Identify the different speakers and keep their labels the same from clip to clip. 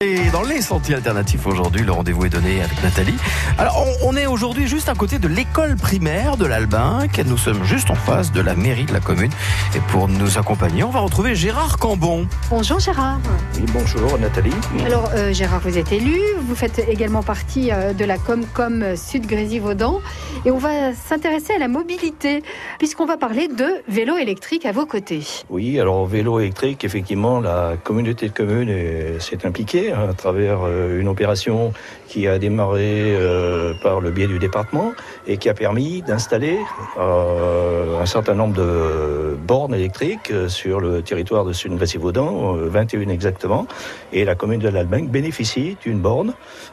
Speaker 1: Et dans les sentiers alternatifs aujourd'hui, le rendez-vous est donné avec Nathalie. Alors, on, on est aujourd'hui juste à côté de l'école primaire de l'Albinque. Nous sommes juste en face de la mairie de la commune. Et pour nous accompagner, on va retrouver Gérard Cambon.
Speaker 2: Bonjour Gérard.
Speaker 3: Oui, bonjour Nathalie.
Speaker 2: Alors euh, Gérard, vous êtes élu, vous faites également partie euh, de la Comcom Sud Grésivaudan et on va s'intéresser à la mobilité puisqu'on va parler de vélo électrique à vos côtés.
Speaker 3: Oui, alors vélo électrique, effectivement, la communauté de communes est- s'est impliquée à travers euh, une opération qui a démarré euh, par le biais du département et qui a permis d'installer euh, un certain nombre de bornes électriques sur le territoire de Sud-Grésivaudan, euh, 21 exactement, et la commune de l'Albinque bénéficie d'une borne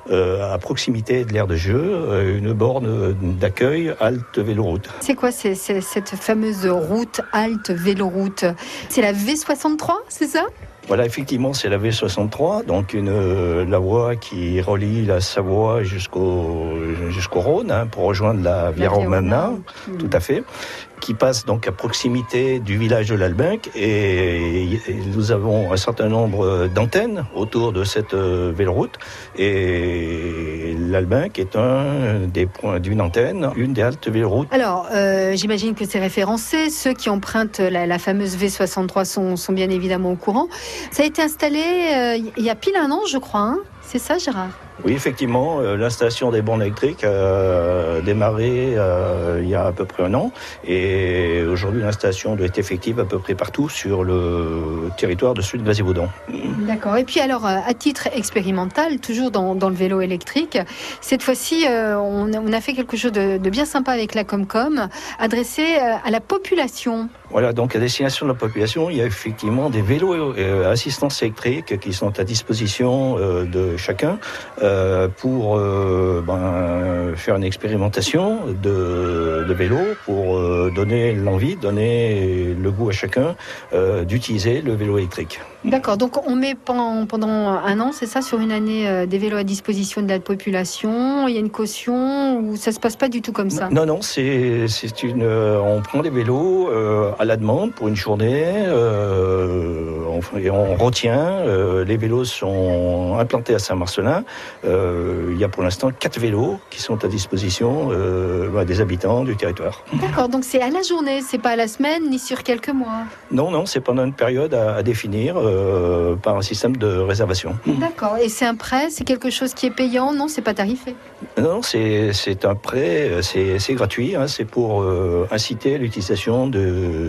Speaker 3: à proximité de l'aire de jeu, une borne d'accueil halte véloroute.
Speaker 2: C'est quoi cette fameuse route halte véloroute? C'est la V63, c'est ça?
Speaker 3: Voilà, effectivement, c'est la V63, donc une, euh, la voie qui relie la Savoie jusqu'au jusqu'au Rhône hein, pour rejoindre la Via Romana. tout à fait, qui passe donc à proximité du village de l'Albinque et, nous avons un certain nombre d'antennes autour de cette euh, véloroute et l'Albinque est un des points d'une antenne, une des haltes véloroutes.
Speaker 2: Alors, euh, j'imagine que c'est référencé. Ceux qui empruntent la, fameuse V63 sont, sont bien évidemment au courant. Ça a été installé euh, il y a pile un an, je crois. hein c'est ça, Gérard?
Speaker 3: Oui, effectivement, euh, l'installation des bornes électriques a démarré euh, il y a à peu près un an et aujourd'hui l'installation doit être effective à peu près partout sur le territoire de Sud-Grésivaudan.
Speaker 2: D'accord. Et puis alors, euh, à titre expérimental, toujours dans, le vélo électrique, cette fois-ci, euh, on, a- fait quelque chose de, bien sympa avec la Comcom, adressé euh, à la population.
Speaker 3: Voilà, donc à destination de la population, il y a effectivement des vélos euh, assistance électrique qui sont à disposition euh, de chacun euh, pour euh, ben, faire une expérimentation de, de vélo, pour donner l'envie, donner le goût à chacun d'utiliser le vélo électrique.
Speaker 2: D'accord. Donc, on met pendant, pendant un an, c'est ça, sur une année, des vélos à disposition de la population. Il y a une caution ou ça se passe pas du tout comme ça?
Speaker 3: Non, non, c'est c'est une. on prend des vélos à la demande pour une journée. euh, on, et on retient. euh, les vélos sont implantés à Saint-Marcelin. Euh, il y a pour l'instant quatre vélos qui sont à disposition bah, des habitants du territoire.
Speaker 2: D'accord. Donc, c'est à la journée, c'est pas à la semaine ni sur quelques mois.
Speaker 3: Non, non, c'est pendant une période à, à définir par un système de réservation.
Speaker 2: D'accord. Et c'est un prêt, c'est quelque chose qui est payant Non, c'est pas tarifé?
Speaker 3: Non, c'est c'est un prêt, c'est gratuit. hein, c'est pour inciter l'utilisation de-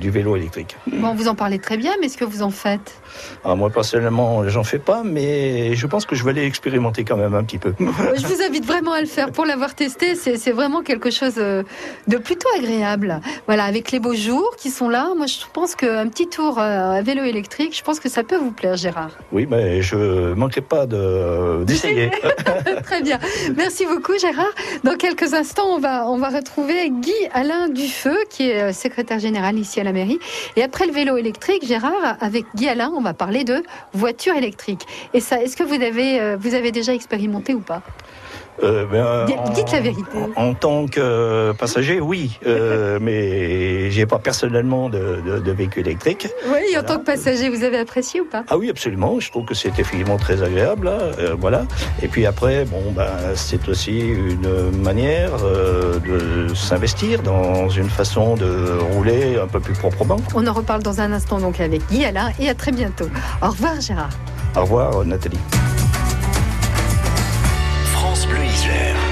Speaker 3: du vélo électrique.
Speaker 2: Bon, vous en parlez très bien, mais est-ce que vous en faites?
Speaker 3: Alors moi personnellement, j'en fais pas, mais je pense que je vais aller expérimenter quand même un petit peu.
Speaker 2: Je vous invite vraiment à le faire pour l'avoir testé. C'est vraiment quelque chose euh, de plutôt agréable. Voilà, avec les beaux jours qui sont là, moi je pense qu'un petit tour euh, à vélo électrique, je pense que ça peut vous plaire, Gérard.
Speaker 3: Oui, mais je manquerai pas de d'essayer.
Speaker 2: Très bien. Merci beaucoup, Gérard. Dans quelques instants, on va, on va retrouver Guy Alain Dufeu, qui est euh, secrétaire ici à la mairie. Et après le vélo électrique, Gérard, avec Guy Alain, on va parler de voiture électrique. Et ça, est-ce que vous avez, euh, vous avez déjà expérimenté ou pas?
Speaker 3: Ben, euh,
Speaker 2: Dites- dites la
Speaker 3: en-
Speaker 2: vérité.
Speaker 3: En, en tant que passager, oui, euh, mais j'ai pas personnellement de, de- de véhicule électrique.
Speaker 2: Oui, en tant que passager, vous avez apprécié ou pas?
Speaker 3: Ah oui, absolument. Je trouve que c'est effectivement très agréable. là, euh, voilà. Et puis après, bon, ben, c'est aussi une manière euh, de s'investir dans une façon de rouler un peu plus proprement.
Speaker 2: On en reparle dans un instant donc avec Guy Alain et à très bientôt. Au revoir Gérard.
Speaker 3: Au revoir, Nathalie.
Speaker 1: France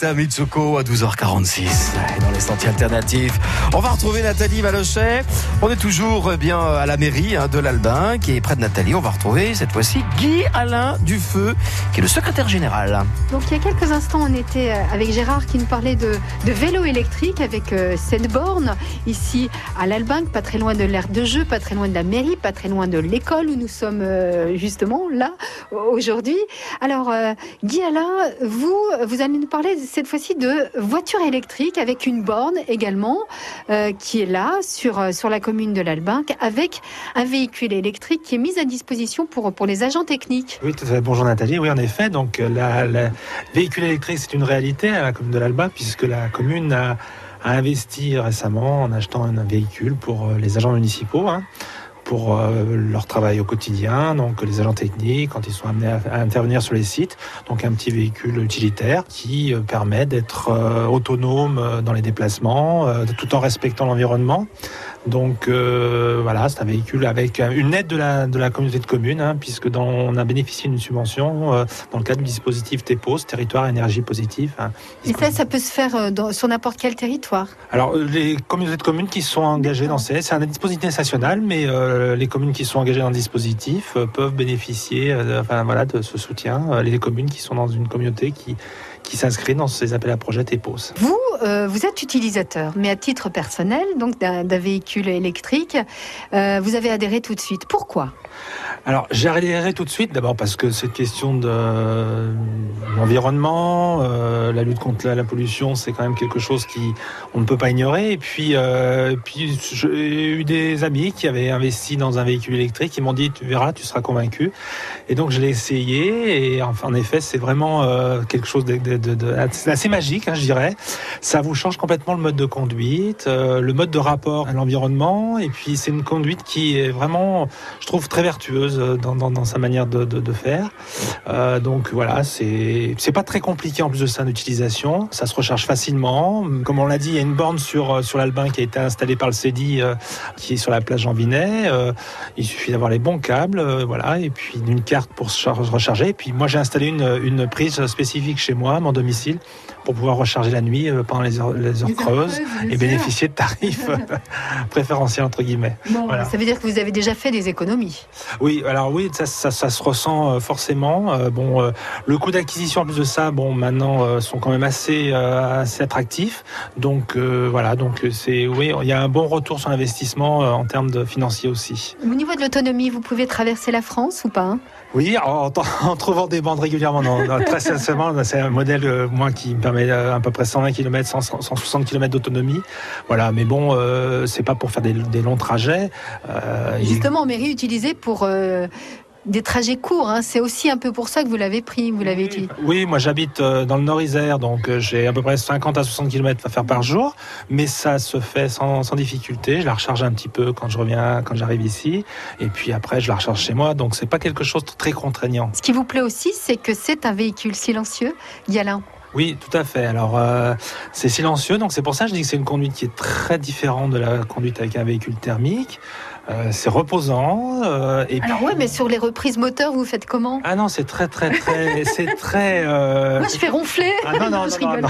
Speaker 1: Rita Mitsuko à 12h46 dans les sentiers alternatifs. On va retrouver Nathalie Valochet. On est toujours eh bien à la mairie hein, de l'Albin qui est près de Nathalie. On va retrouver cette fois-ci Guy Alain Dufeu qui est le secrétaire général.
Speaker 2: Donc il y a quelques instants, on était euh, avec Gérard qui nous parlait de, de vélo électrique avec euh, cette borne ici à l'Albin, pas très loin de l'aire de jeu, pas très loin de la mairie, pas très loin de l'école où nous sommes euh, justement là aujourd'hui. Alors euh, Guy Alain, vous, vous allez nous parler cette fois-ci de voiture électrique avec une borne également euh, qui est là sur, euh, la commune de l'Albin avec un véhicule électrique qui est mis à disposition pour, les agents techniques.
Speaker 4: Oui, tout à fait. Bonjour Nathalie. Oui, en effet. Donc, euh, la véhicule électrique, c'est une réalité à la commune de l'Alba, puisque la commune a, investi récemment en achetant un véhicule pour les agents municipaux. hein, pour euh, leur travail au quotidien, donc les agents techniques quand ils sont amenés à, intervenir sur les sites, donc un petit véhicule utilitaire qui euh, permet d'être euh, autonome dans les déplacements, tout en respectant l'environnement. Donc euh, voilà, c'est un véhicule avec une aide de la, de la communauté de communes, hein, puisque dans, on a bénéficié d'une subvention euh, dans le cadre du dispositif TEPOS, Territoire Énergie Positive. hein.
Speaker 2: Et ça, ça peut se faire euh, dans- sur n'importe quel territoire?
Speaker 4: Alors les communautés de communes qui sont engagées dans ces, c'est un dispositif national, mais euh, les communes qui sont engagées dans le dispositif peuvent bénéficier, enfin voilà, de ce soutien. Les communes qui sont dans une communauté qui qui s'inscrit dans ces appels à projets TEPOS.
Speaker 2: Vous, euh, vous êtes utilisateur, mais à titre personnel, donc d'un véhicule électrique, euh, vous avez adhéré tout de suite. Pourquoi?
Speaker 4: Alors, adhéré tout de suite, d'abord parce que cette question de euh, l'environnement, euh, la lutte contre la, pollution, c'est quand même quelque chose qui on ne peut pas ignorer. Et puis, euh, puis j'ai eu des amis qui avaient investi dans un véhicule électrique, qui m'ont dit, tu verras, tu seras convaincu. Et donc, je l'ai essayé, et en effet, c'est vraiment quelque chose de, de- de- de- assez magique, hein, je dirais. Ça vous change complètement le mode de conduite, le mode de rapport à l'environnement, et puis c'est une conduite qui est vraiment je trouve très vertueuse euh, dans, dans, dans sa manière de, de, de faire. Euh, donc voilà, c'est pas très compliqué en plus de ça d'utilisation. Ça se recharge facilement. Comme on l'a dit, il y a une borne sur euh, sur l'Albin qui a été installée par le CEDI, euh, qui est sur la plage Jean Vinet. Euh, il suffit d'avoir les bons câbles, voilà, et puis une carte pour se char- recharger. Et puis moi, j'ai installé une, une prise spécifique chez moi, à mon domicile, pour pouvoir recharger la nuit pendant les heures, les heures creuses et bénéficier de tarifs préférentiels entre guillemets. Voilà.
Speaker 2: Ça veut dire que vous avez déjà fait des économies.
Speaker 4: Oui, alors oui, ça, ça, ça se ressent euh, forcément. Euh, bon, euh, le coût d'acquisition en plus de ça, bon, maintenant euh, sont quand même assez assez attractifs. Donc voilà, donc c'est oui, il y a un bon retour sur investissement en termes de financier aussi.
Speaker 2: Au niveau de l'autonomie, vous pouvez traverser la France ou pas hein?
Speaker 4: Oui, en, en trouvant des bandes régulièrement. Non, non, très sincèrement, c'est un modèle moi qui me permet à peu près 120 km, 160 km d'autonomie. Voilà, mais bon, c'est pas pour faire des, des longs trajets.
Speaker 2: Justement, en mairie utilisée pour des trajets courts. hein. C'est aussi un peu pour ça que vous l'avez pris, vous l'avez utilisé.
Speaker 4: Oui, moi j'habite euh, dans le Nord-Isère, donc euh, j'ai à peu près 50 à 60 km à faire par jour, mais ça se fait sans, sans difficulté. Je la recharge un petit peu quand je reviens, quand j'arrive ici, et puis après je la recharge chez moi, donc c'est pas quelque chose de très contraignant.
Speaker 2: Ce qui vous plaît aussi, c'est que c'est un véhicule silencieux, Yalin.
Speaker 4: Oui, tout à fait. Alors, euh, c'est silencieux, donc c'est pour ça que je dis que c'est une conduite qui est très différente de la conduite avec un véhicule thermique. Euh, c'est reposant. euh, et
Speaker 2: Alors ouais, mais sur les reprises moteurs, vous faites comment?
Speaker 4: Ah non, c'est très, très, très, c'est très. euh,
Speaker 2: Moi, je fais ronfler.
Speaker 4: Ah non, non,
Speaker 2: Je
Speaker 4: non, non, non.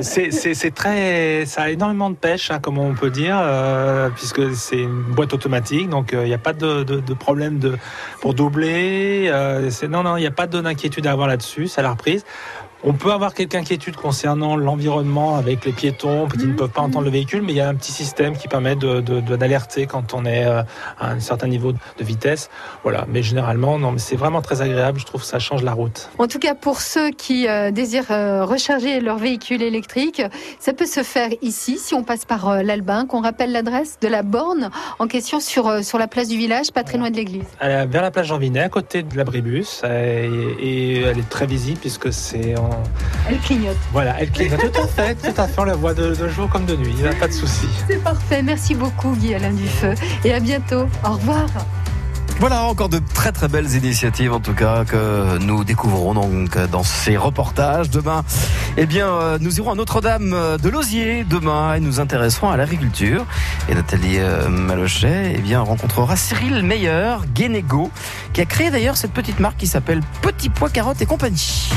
Speaker 4: C'est- très. Ça a énormément de pêche, hein, comme on peut dire, euh, puisque c'est une boîte automatique, donc euh, il n'y a pas de, de- de problème de, pour doubler. euh, non, non, il n'y a pas de- d'inquiétude à avoir là-dessus, c'est la reprise. On peut avoir quelques inquiétudes concernant l'environnement avec les piétons qui ne peuvent pas entendre le véhicule, mais il y a un petit système qui permet de- de- de- d'alerter quand on est euh, à un certain niveau de vitesse. Voilà, mais généralement, non, mais c'est vraiment très agréable. Je trouve que ça change la route.
Speaker 2: En tout cas, pour ceux qui euh, désirent euh, recharger leur véhicule électrique, ça peut se faire ici, si on passe par euh, l'Albin, qu'on rappelle l'adresse de la borne en question sur, sur la place du village, pas très loin de l'église.
Speaker 4: Vers la plage Jean Vinet, à côté de l'abribus, et, et elle est très visible puisque c'est en...
Speaker 2: Elle clignote.
Speaker 4: Voilà, elle clignote tout à fait, tout à fait, on la voit de, de jour comme de nuit, il n'y a pas de souci.
Speaker 2: C'est parfait. Merci beaucoup, Guy Alain Dufeu. Et à bientôt. Au revoir.
Speaker 1: Voilà encore de très très belles initiatives en tout cas que nous découvrons donc dans ces reportages. Demain, eh bien, euh, nous irons à Notre-Dame de Lausier demain et nous intéresserons à l'agriculture. Et Nathalie euh, Malochet, eh bien, rencontrera Cyril Meyer, Guénégo, qui a créé d'ailleurs cette petite marque qui s'appelle Petit Pois Carottes et compagnie.